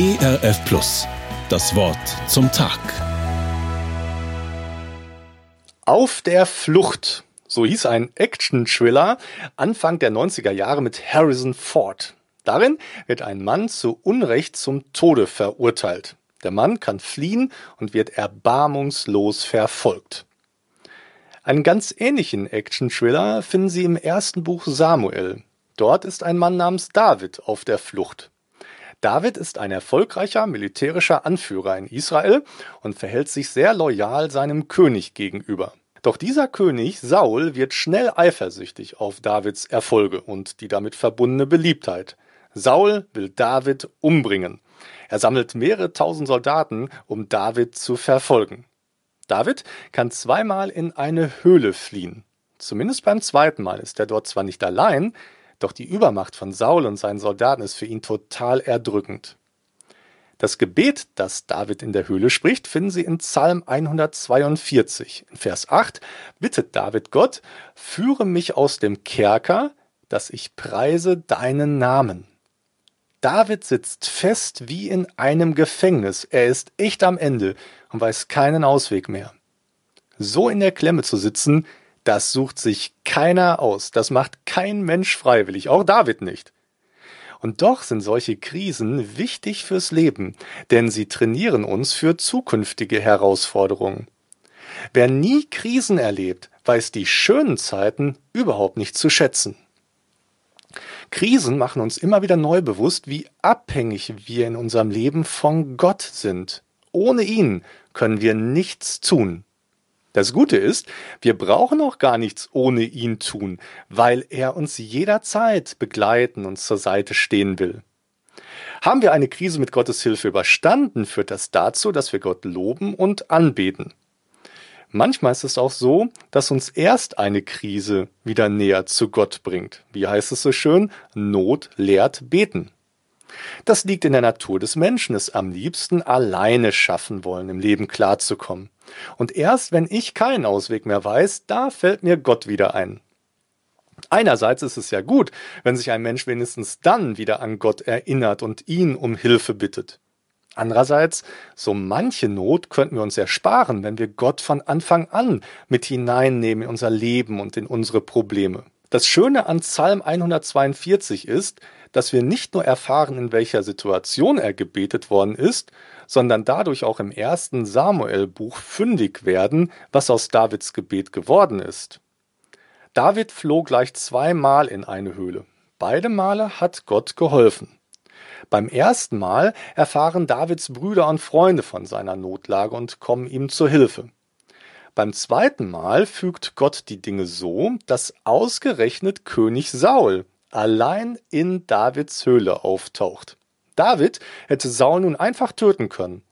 ERF Plus. Das Wort zum Tag. Auf der Flucht. So hieß ein Action-Thriller Anfang der 90er Jahre mit Harrison Ford. Darin wird ein Mann zu Unrecht zum Tode verurteilt. Der Mann kann fliehen und wird erbarmungslos verfolgt. Einen ganz ähnlichen Action-Thriller finden Sie im ersten Buch Samuel. Dort ist ein Mann namens David auf der Flucht. David ist ein erfolgreicher militärischer Anführer in Israel und verhält sich sehr loyal seinem König gegenüber. Doch dieser König Saul wird schnell eifersüchtig auf Davids Erfolge und die damit verbundene Beliebtheit. Saul will David umbringen. Er sammelt mehrere tausend Soldaten, um David zu verfolgen. David kann zweimal in eine Höhle fliehen. Zumindest beim zweiten Mal ist er dort zwar nicht allein, doch die Übermacht von Saul und seinen Soldaten ist für ihn total erdrückend. Das Gebet, das David in der Höhle spricht, finden Sie in Psalm 142. In Vers 8 bittet David Gott, führe mich aus dem Kerker, dass ich preise deinen Namen. David sitzt fest wie in einem Gefängnis. Er ist echt am Ende und weiß keinen Ausweg mehr. So in der Klemme zu sitzen, das sucht sich keiner aus. Das macht kein Mensch freiwillig, auch David nicht. Und doch sind solche Krisen wichtig fürs Leben, denn sie trainieren uns für zukünftige Herausforderungen. Wer nie Krisen erlebt, weiß die schönen Zeiten überhaupt nicht zu schätzen. Krisen machen uns immer wieder neu bewusst, wie abhängig wir in unserem Leben von Gott sind. Ohne ihn können wir nichts tun. Das Gute ist, wir brauchen auch gar nichts ohne ihn tun, weil er uns jederzeit begleiten und zur Seite stehen will. Haben wir eine Krise mit Gottes Hilfe überstanden, führt das dazu, dass wir Gott loben und anbeten. Manchmal ist es auch so, dass uns erst eine Krise wieder näher zu Gott bringt. Wie heißt es so schön? Not lehrt beten. Das liegt in der Natur des Menschen, es am liebsten alleine schaffen wollen, im Leben klarzukommen. Und erst wenn ich keinen Ausweg mehr weiß, da fällt mir Gott wieder ein. Einerseits ist es ja gut, wenn sich ein Mensch wenigstens dann wieder an Gott erinnert und ihn um Hilfe bittet. Andererseits, so manche Not könnten wir uns ersparen, wenn wir Gott von Anfang an mit hineinnehmen in unser Leben und in unsere Probleme. Das Schöne an Psalm 142 ist, dass wir nicht nur erfahren, in welcher Situation er gebetet worden ist, sondern dadurch auch im ersten Samuel-Buch fündig werden, was aus Davids Gebet geworden ist. David floh gleich zweimal in eine Höhle. Beide Male hat Gott geholfen. Beim ersten Mal erfahren Davids Brüder und Freunde von seiner Notlage und kommen ihm zur Hilfe. Beim zweiten Mal fügt Gott die Dinge so, dass ausgerechnet König Saul allein in Davids Höhle auftaucht. David hätte Saul nun einfach töten können,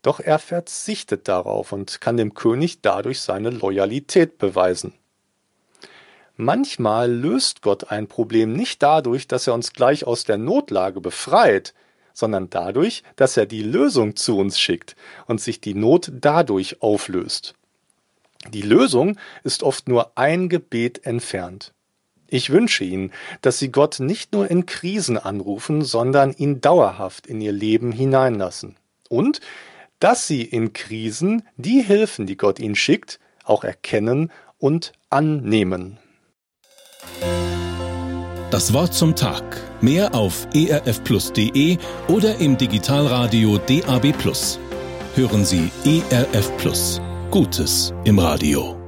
doch er verzichtet darauf und kann dem König dadurch seine Loyalität beweisen. Manchmal löst Gott ein Problem nicht dadurch, dass er uns gleich aus der Notlage befreit, sondern dadurch, dass er die Lösung zu uns schickt und sich die Not dadurch auflöst. Die Lösung ist oft nur ein Gebet entfernt. Ich wünsche Ihnen, dass Sie Gott nicht nur in Krisen anrufen, sondern ihn dauerhaft in Ihr Leben hineinlassen. Und dass Sie in Krisen die Hilfen, die Gott Ihnen schickt, auch erkennen und annehmen. Das Wort zum Tag. Mehr auf erfplus.de oder im Digitalradio DAB. Hören Sie ERF. Gutes im Radio.